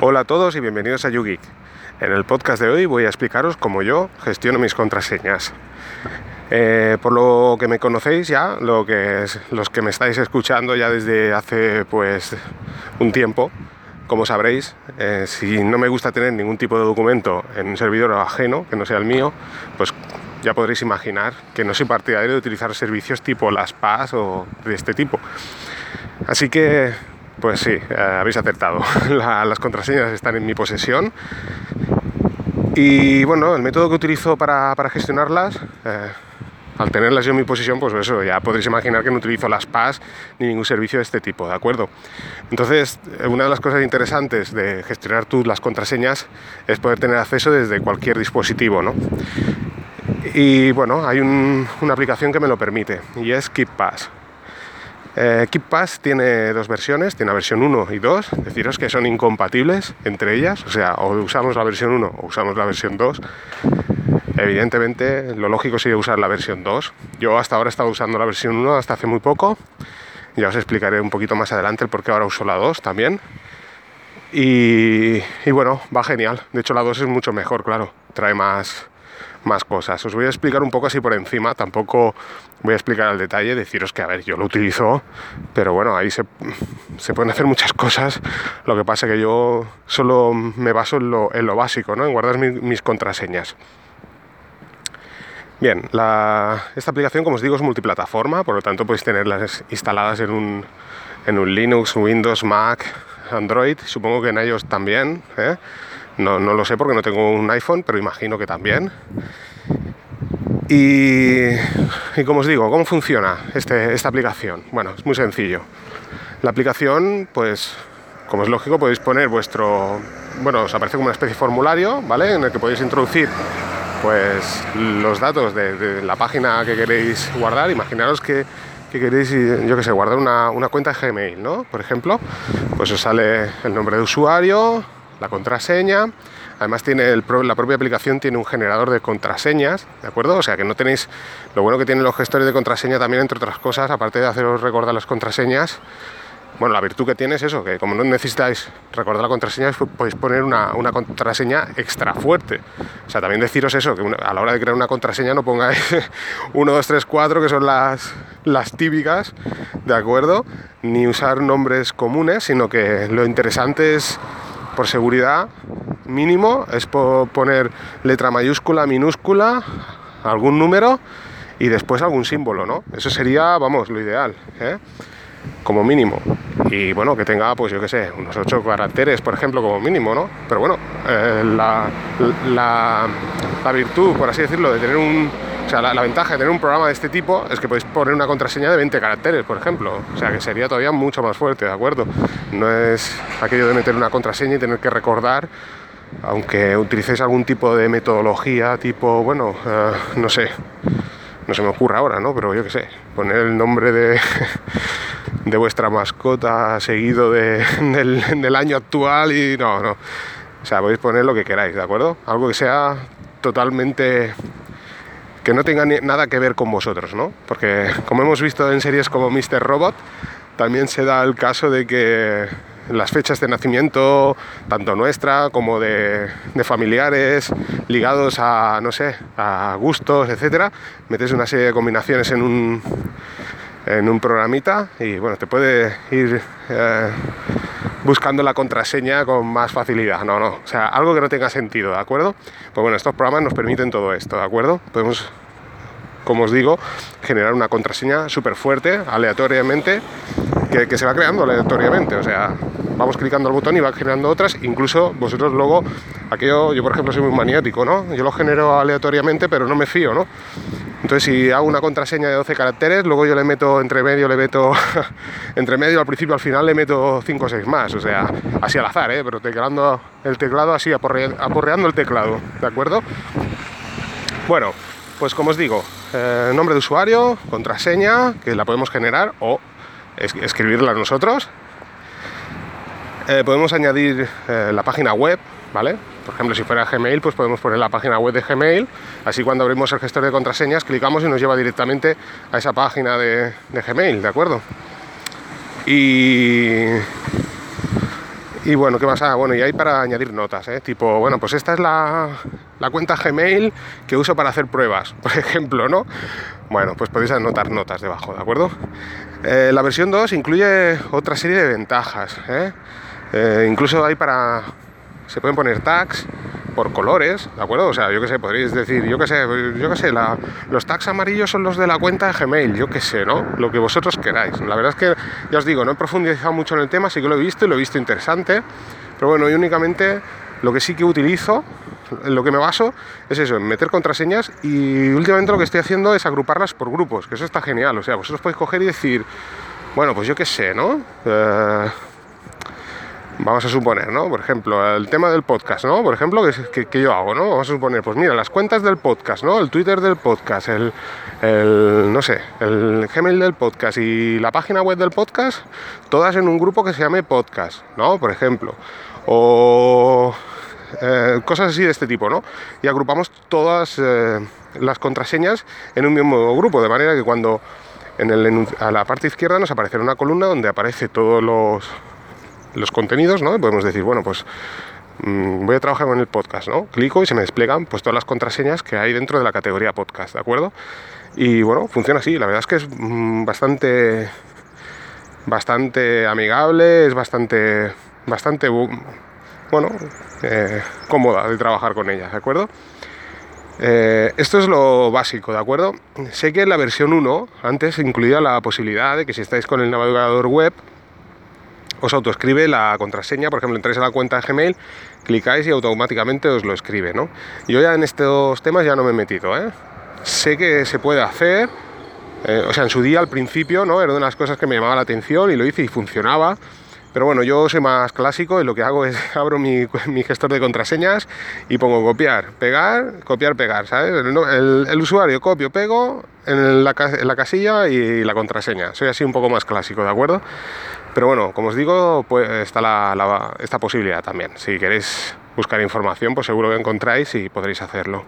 Hola a todos y bienvenidos a YouGeek. En el podcast de hoy voy a explicaros cómo yo gestiono mis contraseñas. Eh, por lo que me conocéis ya, lo que los que me estáis escuchando ya desde hace pues un tiempo, como sabréis, eh, si no me gusta tener ningún tipo de documento en un servidor ajeno, que no sea el mío, pues ya podréis imaginar que no soy partidario de utilizar servicios tipo las PAS o de este tipo. Así que pues sí, eh, habéis acertado. las contraseñas están en mi posesión. Y bueno, el método que utilizo para, gestionarlas, eh, al tenerlas yo en mi posesión, pues eso, ya podréis imaginar que no utilizo las PAS ni ningún servicio de este tipo, ¿de acuerdo? Entonces, eh, una de las cosas interesantes de gestionar tú las contraseñas es poder tener acceso desde cualquier dispositivo, ¿no? Y bueno, hay una aplicación que me lo permite y es KeepPass. Eh, KeepPass tiene dos versiones, tiene la versión 1 y 2, deciros que son incompatibles entre ellas, o sea, o usamos la versión 1 o usamos la versión 2. Evidentemente, lo lógico sería usar la versión 2. Yo hasta ahora he estado usando la versión 1 hasta hace muy poco. Ya os explicaré un poquito más adelante el por qué ahora uso la 2 también. Y, y bueno, va genial. De hecho, la 2 es mucho mejor, claro. Trae más, más cosas. Os voy a explicar un poco así por encima, tampoco voy a explicar al detalle, deciros que, a ver, yo lo utilizo, pero bueno, ahí se, pueden hacer muchas cosas. Lo que pasa es que yo solo me baso en lo, en lo básico, ¿no? en guardar mis, contraseñas. Bien, esta aplicación, como os digo, es multiplataforma, por lo tanto podéis tenerlas instaladas en un, en un Linux, Windows, Mac, Android, supongo que en ellos también. ¿eh? No, lo sé porque no tengo un iPhone, pero imagino que también. Y, como os digo, ¿cómo funciona este, esta aplicación? Bueno, es muy sencillo. La aplicación, pues, como es lógico, podéis poner vuestro... Bueno, os aparece como una especie de formulario, ¿vale? En el que podéis introducir pues los datos de, la página que queréis guardar. Imaginaros que, queréis, yo que sé, guardar una, una, cuenta de Gmail, ¿no? Por ejemplo, pues os sale el nombre de usuario, la contraseña. Además tiene la propia aplicación tiene un generador de contraseñas, ¿de acuerdo? O sea que no tenéis lo bueno que tienen los gestores de contraseña también entre otras cosas, aparte de haceros recordar las contraseñas. Bueno, la virtud que tiene es eso, que como no necesitáis recordar la contraseña, pues podéis poner una, contraseña extra fuerte. O sea, también deciros eso, que a la hora de crear una contraseña no pongáis 1, 2, 3, 4, que son las, las típicas, ¿de acuerdo? Ni usar nombres comunes, sino que lo interesante es por seguridad mínimo es poner letra mayúscula, minúscula, algún número y después algún símbolo, ¿no? Eso sería, vamos, lo ideal, ¿eh? como mínimo. Y bueno, que tenga, pues yo qué sé, unos ocho caracteres, por ejemplo, como mínimo, ¿no? Pero bueno, eh, la, la virtud, por así decirlo, de tener un, o sea, la, ventaja de tener un programa de este tipo es que podéis poner una contraseña de 20 caracteres, por ejemplo. O sea, que sería todavía mucho más fuerte, ¿de acuerdo? No es aquello de meter una contraseña y tener que recordar, aunque utilicéis algún tipo de metodología, tipo, bueno, eh, no sé, no se me ocurre ahora, ¿no? Pero yo qué sé, poner el nombre de, de vuestra mascota seguido del, del año actual y no, no. O sea, podéis poner lo que queráis, ¿de acuerdo? Algo que sea totalmente que no tenga nada que ver con vosotros, ¿no? Porque como hemos visto en series como Mr. Robot, también se da el caso de que las fechas de nacimiento, tanto nuestra como de, familiares, ligados a, no sé, a gustos, etcétera, metes una serie de combinaciones en un, en un programita y bueno, te puede ir eh, buscando la contraseña con más facilidad. No, no, o sea, algo que no tenga sentido, ¿de acuerdo? Pues bueno, estos programas nos permiten todo esto, ¿de acuerdo? Podemos, como os digo, generar una contraseña súper fuerte, aleatoriamente, que, se va creando aleatoriamente, o sea, vamos clicando al botón y va generando otras, incluso vosotros luego, aquello, yo por ejemplo soy muy maniático, ¿no? Yo lo genero aleatoriamente, pero no me fío, ¿no? Entonces, si hago una contraseña de 12 caracteres, luego yo le meto entre medio, le meto entre medio, al principio, al final le meto 5 o 6 más, o sea, así al azar, ¿eh? pero teclando el teclado así, aporreando el teclado, ¿de acuerdo? Bueno, pues como os digo, eh, nombre de usuario, contraseña, que la podemos generar o escribirla nosotros. Eh, podemos añadir eh, la página web, ¿vale? Por ejemplo, si fuera Gmail, pues podemos poner la página web de Gmail. Así cuando abrimos el gestor de contraseñas, clicamos y nos lleva directamente a esa página de, Gmail, ¿de acuerdo? Y, Y bueno, ¿qué pasa? Bueno, y hay para añadir notas, ¿eh? Tipo, bueno, pues esta es la, la, cuenta Gmail que uso para hacer pruebas, por ejemplo, ¿no? Bueno, pues podéis anotar notas debajo, ¿de acuerdo? Eh, la versión 2 incluye otra serie de ventajas, ¿eh? ¿Eh? incluso hay para... se pueden poner tags, por colores, ¿de acuerdo? O sea, yo qué sé, podréis decir, yo qué sé, yo qué sé, los tags amarillos son los de la cuenta de Gmail, yo qué sé, ¿no? Lo que vosotros queráis. La verdad es que, ya os digo, no he profundizado mucho en el tema, sí que lo he visto y lo he visto interesante, pero bueno, y únicamente lo que sí que utilizo, en lo que me baso, es eso, en meter contraseñas y últimamente lo que estoy haciendo es agruparlas por grupos, que eso está genial, o sea, vosotros podéis coger y decir, bueno, pues yo qué sé, ¿no? Eh, vamos a suponer, ¿no? Por ejemplo, el tema del podcast, ¿no? Por ejemplo, que, que, yo hago, ¿no? Vamos a suponer, pues mira, las cuentas del podcast, ¿no? El Twitter del podcast, el, el, no sé, el Gmail del podcast y la página web del podcast, todas en un grupo que se llame podcast, ¿no? Por ejemplo. O eh, cosas así de este tipo, ¿no? Y agrupamos todas eh, las contraseñas en un mismo grupo, de manera que cuando en el, a la parte izquierda nos aparecerá una columna donde aparece todos los los contenidos, ¿no? podemos decir, bueno, pues mm, voy a trabajar con el podcast, ¿no? Clico y se me despliegan pues todas las contraseñas que hay dentro de la categoría podcast, ¿de acuerdo? Y bueno, funciona así, la verdad es que es mm, bastante bastante amigable, es bastante bastante bueno, eh, cómoda de trabajar con ella, ¿de acuerdo? Eh, esto es lo básico, ¿de acuerdo? Sé que en la versión 1 antes incluía la posibilidad de que si estáis con el navegador web os autoescribe la contraseña, por ejemplo, entráis a la cuenta de Gmail, clicáis y automáticamente os lo escribe, ¿no? Yo ya en estos temas ya no me he metido, ¿eh? Sé que se puede hacer, eh, o sea, en su día al principio, ¿no? Era una de las cosas que me llamaba la atención y lo hice y funcionaba. Pero bueno, yo soy más clásico y lo que hago es abro mi, gestor de contraseñas y pongo copiar, pegar, copiar, pegar, ¿sabes? El, usuario copio, pego en la, la casilla y la contraseña. Soy así un poco más clásico, ¿de acuerdo? Pero bueno, como os digo, pues está esta posibilidad también. Si queréis buscar información, pues seguro que encontráis y podréis hacerlo.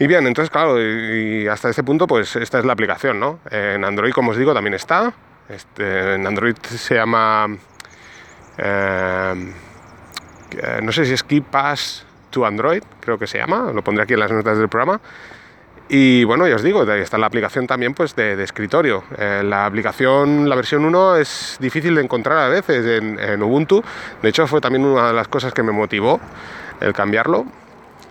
Y bien, entonces claro, y hasta este punto, pues esta es la aplicación, ¿no? En Android, como os digo, también está. Este, en Android se llama... Eh, no sé si es KeePass to Android, creo que se llama, lo pondré aquí en las notas del programa. Y bueno, ya os digo, está la aplicación también pues de, escritorio. Eh, la aplicación, la versión 1 es difícil de encontrar a veces en, Ubuntu. De hecho, fue también una de las cosas que me motivó el cambiarlo,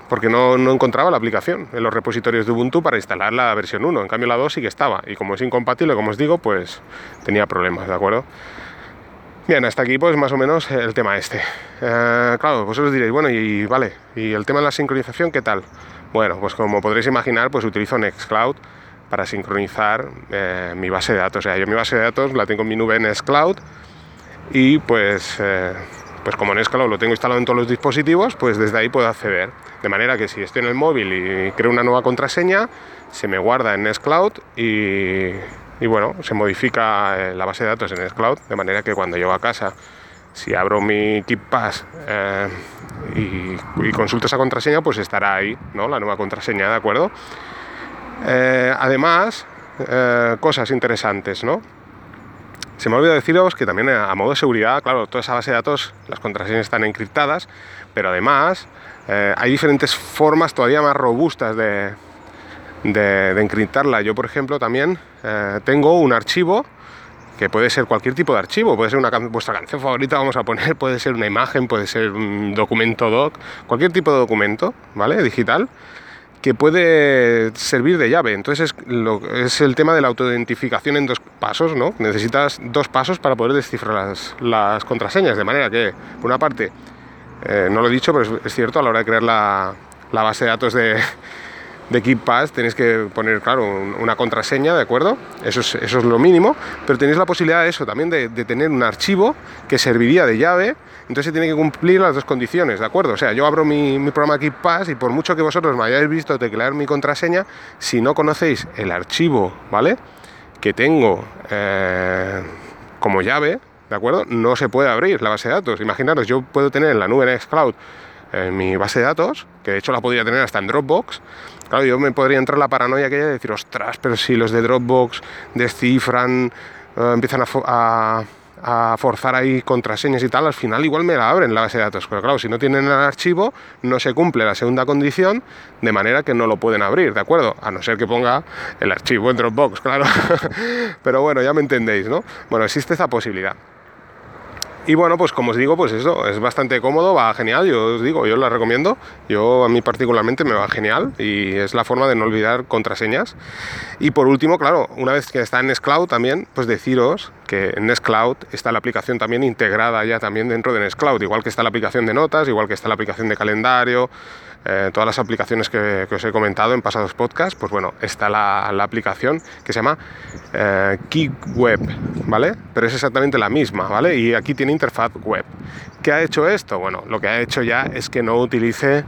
porque no, no, encontraba la aplicación en los repositorios de Ubuntu para instalar la versión 1. En cambio, la 2 sí que estaba. Y como es incompatible, como os digo, pues tenía problemas, ¿de acuerdo? Bien, hasta aquí pues más o menos el tema este. Eh, claro, vosotros diréis, bueno, y vale, ¿y el tema de la sincronización qué tal? Bueno, pues como podréis imaginar, pues utilizo Nextcloud para sincronizar eh, mi base de datos. O sea, yo mi base de datos la tengo en mi nube Nextcloud y pues, eh, pues como Nextcloud lo tengo instalado en todos los dispositivos, pues desde ahí puedo acceder. De manera que si estoy en el móvil y creo una nueva contraseña, se me guarda en Nextcloud y, y bueno, se modifica eh, la base de datos en Nextcloud, de manera que cuando llego a casa si abro mi KeepPass eh, y, consulto esa contraseña, pues estará ahí, ¿no? La nueva contraseña, ¿de acuerdo? Eh, además, cosas interesantes, ¿no? Se me ha olvidado deciros que también a modo de seguridad, claro, toda esa base de datos, las contraseñas están encriptadas, pero además hay diferentes formas todavía más robustas de, de, de encriptarla. Yo, por ejemplo, también tengo un archivo que puede ser cualquier tipo de archivo, puede ser una vuestra canción favorita, vamos a poner, puede ser una imagen, puede ser un documento doc, cualquier tipo de documento, ¿vale? Digital, que puede servir de llave. Entonces es, lo, es el tema de la autoidentificación en dos pasos, ¿no? Necesitas dos pasos para poder descifrar las, contraseñas, de manera que, por una parte, eh, no lo he dicho, pero es, cierto, a la hora de crear la, la base de datos de, de KeepPass tenéis que poner, claro, una contraseña, ¿de acuerdo? Eso es, eso es lo mínimo, pero tenéis la posibilidad de eso, también de, tener un archivo que serviría de llave, entonces se tiene que cumplir las dos condiciones, ¿de acuerdo? O sea, yo abro mi, mi programa KeepPass y por mucho que vosotros me hayáis visto teclear mi contraseña, si no conocéis el archivo, ¿vale? Que tengo eh, como llave, ¿de acuerdo? No se puede abrir la base de datos. Imaginaros, yo puedo tener en la nube Nextcloud en mi base de datos, que de hecho la podría tener hasta en Dropbox, claro, yo me podría entrar la paranoia aquella de decir, ostras, pero si los de Dropbox descifran, eh, empiezan a, a forzar ahí contraseñas y tal, al final igual me la abren la base de datos. Pero claro, si no tienen el archivo, no se cumple la segunda condición, de manera que no lo pueden abrir, ¿de acuerdo? A no ser que ponga el archivo en Dropbox, claro. Pero bueno, ya me entendéis, ¿no? Bueno, existe esa posibilidad. Y bueno, pues como os digo, pues eso, es bastante cómodo, va genial, yo os digo, yo la recomiendo, yo a mí particularmente me va genial y es la forma de no olvidar contraseñas. Y por último, claro, una vez que está en Nextcloud también, pues deciros que en Nextcloud está la aplicación también integrada ya también dentro de Nextcloud, igual que está la aplicación de notas, igual que está la aplicación de calendario, eh, todas las aplicaciones que, os he comentado en pasados podcasts, pues bueno, está la, aplicación que se llama eh, Key Web, ¿vale? Pero es exactamente la misma, ¿vale? Y aquí tiene interfaz web. ¿Qué ha hecho esto? Bueno, lo que ha hecho ya es que no utilice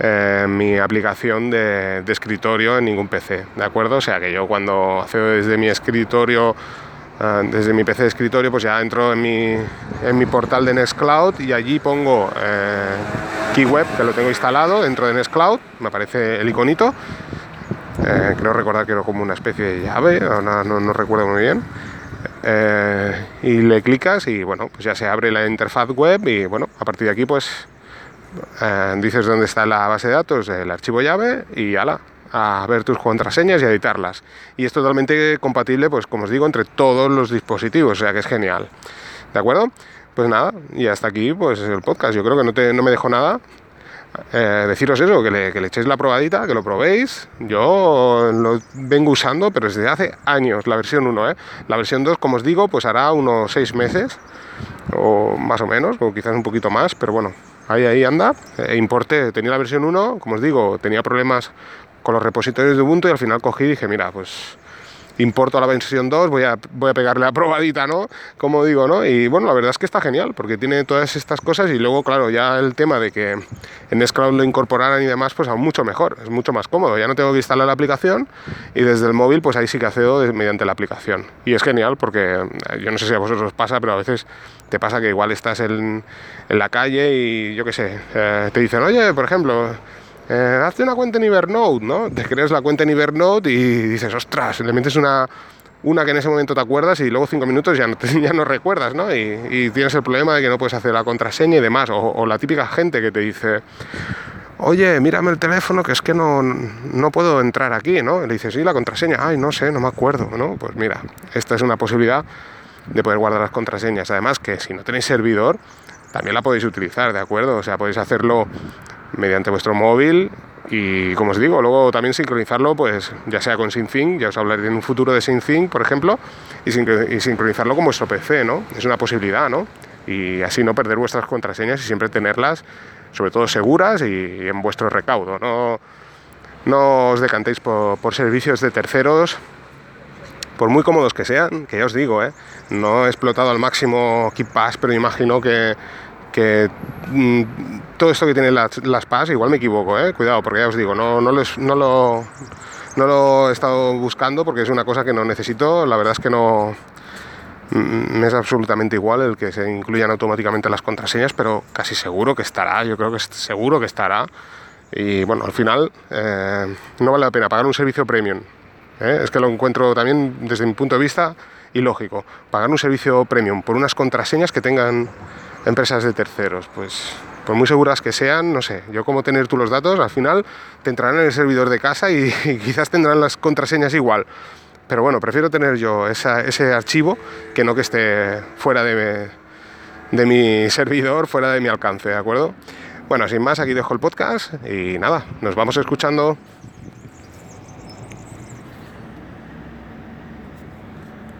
eh, mi aplicación de, escritorio en ningún PC, ¿de acuerdo? O sea que yo cuando accedo desde mi escritorio Ah, desde mi PC de escritorio pues ya entro en mi, en mi portal de Nextcloud y allí pongo eh, KeyWeb que lo tengo instalado dentro de Nextcloud, me aparece el iconito, eh, creo recordar que era como una especie de llave, no, no, recuerdo muy bien. Eh, y le clicas y bueno, pues ya se abre la interfaz web y bueno, a partir de aquí pues dices dónde está la base de datos, el archivo llave y ala, a ver tus contraseñas y a editarlas. Y es totalmente compatible, pues como os digo, entre todos los dispositivos, o sea que es genial. ¿De acuerdo? Pues nada, y hasta aquí pues el podcast. Yo creo que no, te, no me dejo nada. Eh, deciros eso, que le, que le, echéis la probadita, que lo probéis. Yo lo vengo usando, pero desde hace años, la versión 1. ¿eh? La versión 2, como os digo, pues hará unos 6 meses, o más o menos, o quizás un poquito más, pero bueno, ahí, ahí anda. Eh, importé, tenía la versión 1, como os digo, tenía problemas con los repositorios de Ubuntu y al final cogí y dije, mira, pues importo la versión 2, voy a, voy a pegarle la probadita, ¿no? Como digo, ¿no? Y bueno, la verdad es que está genial, porque tiene todas estas cosas y luego, claro, ya el tema de que en Nextcloud lo incorporaran y demás, pues aún mucho mejor, es mucho más cómodo. Ya no tengo que instalar la aplicación y desde el móvil, pues ahí sí que accedo mediante la aplicación. Y es genial porque eh, yo no sé si a vosotros os pasa, pero a veces te pasa que igual estás en, en la calle y yo qué sé, eh, te dicen, oye, por ejemplo, eh, hazte una cuenta en Evernote, ¿no? Te creas la cuenta en Evernote y dices, ostras, le metes una, una que en ese momento te acuerdas y luego cinco minutos ya no, ya no recuerdas, ¿no? Y, tienes el problema de que no puedes hacer la contraseña y demás. O, la típica gente que te dice, oye, mírame el teléfono que es que no, no puedo entrar aquí, ¿no? Y le dices, sí, la contraseña, ay, no sé, no me acuerdo, ¿no? Pues mira, esta es una posibilidad de poder guardar las contraseñas. Además que si no tenéis servidor, también la podéis utilizar, ¿de acuerdo? O sea, podéis hacerlo mediante vuestro móvil y como os digo, luego también sincronizarlo, pues ya sea con SyncThing, ya os hablaré en un futuro de SyncThing, por ejemplo, y, sincronizarlo con vuestro PC, ¿no? Es una posibilidad, ¿no? Y así no perder vuestras contraseñas y siempre tenerlas, sobre todo seguras y, en vuestro recaudo. No, no os decantéis por, por, servicios de terceros, por muy cómodos que sean, que ya os digo, ¿eh? no he explotado al máximo KeePass, pero imagino que que mm, todo esto que tiene las, las PAS, igual me equivoco, ¿eh? cuidado, porque ya os digo, no, no, no, lo, no lo he estado buscando porque es una cosa que no necesito, la verdad es que no mm, me es absolutamente igual el que se incluyan automáticamente las contraseñas, pero casi seguro que estará, yo creo que seguro que estará. Y bueno, al final eh, no vale la pena pagar un servicio premium. ¿eh? Es que lo encuentro también desde mi punto de vista ilógico. Pagar un servicio premium por unas contraseñas que tengan empresas de terceros. Pues por muy seguras que sean, no sé, yo como tener tú los datos, al final te entrarán en el servidor de casa y, quizás tendrán las contraseñas igual. Pero bueno, prefiero tener yo ese archivo que no que esté fuera de, de mi servidor, fuera de mi alcance, ¿de acuerdo? Bueno, sin más, aquí dejo el podcast y nada, nos vamos escuchando.